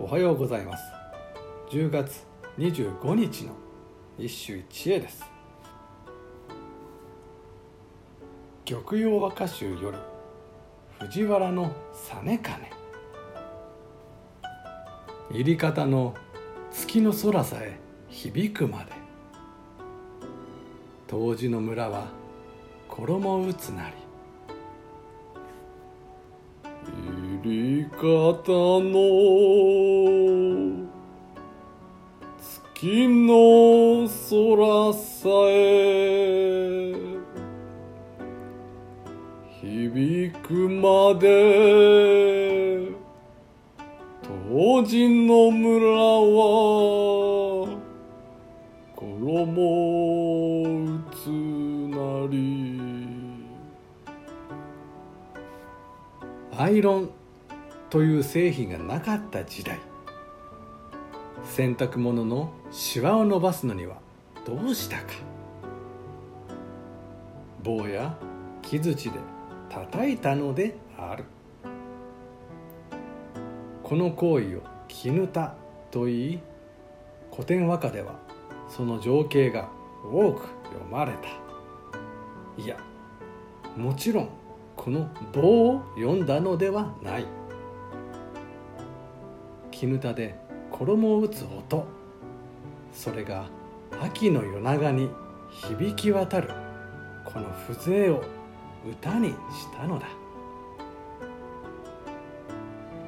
おはようございます。10月25日の一首一会です。玉葉和歌集より藤原の実金入り方の月の空さえ響くまで。当時の村は衣打つなりり方の月の空さえ響くまで当時の村は衣打つなり。アイロンという製品がなかった時代。洗濯物のシワを伸ばすのにはどうしたか。棒や木槌で叩いたのである。この行為を「絹田」と言い古典和歌ではその情景が多く読まれた。いやもちろんこの棒を読んだのではない。絹田で衣を打つ音。それが秋の夜長に響き渡る。この風情を歌にしたのだ。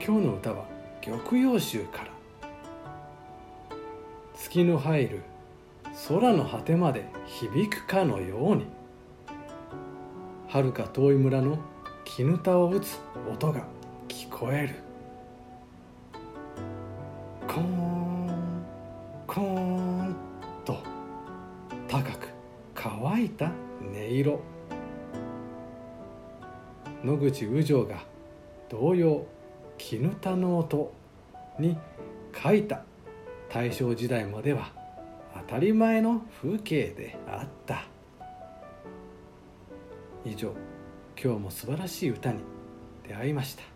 今日の歌は玉葉集から。月の入る。空の果てまで響くかのように。はるか遠い村の絹田を打つ音が聞こえる。コーンと高く乾いた音色。野口宇城が童謡「絹田の音」に書いた大正時代までは当たり前の風景であった。以上今日も素晴らしい歌に出会いました。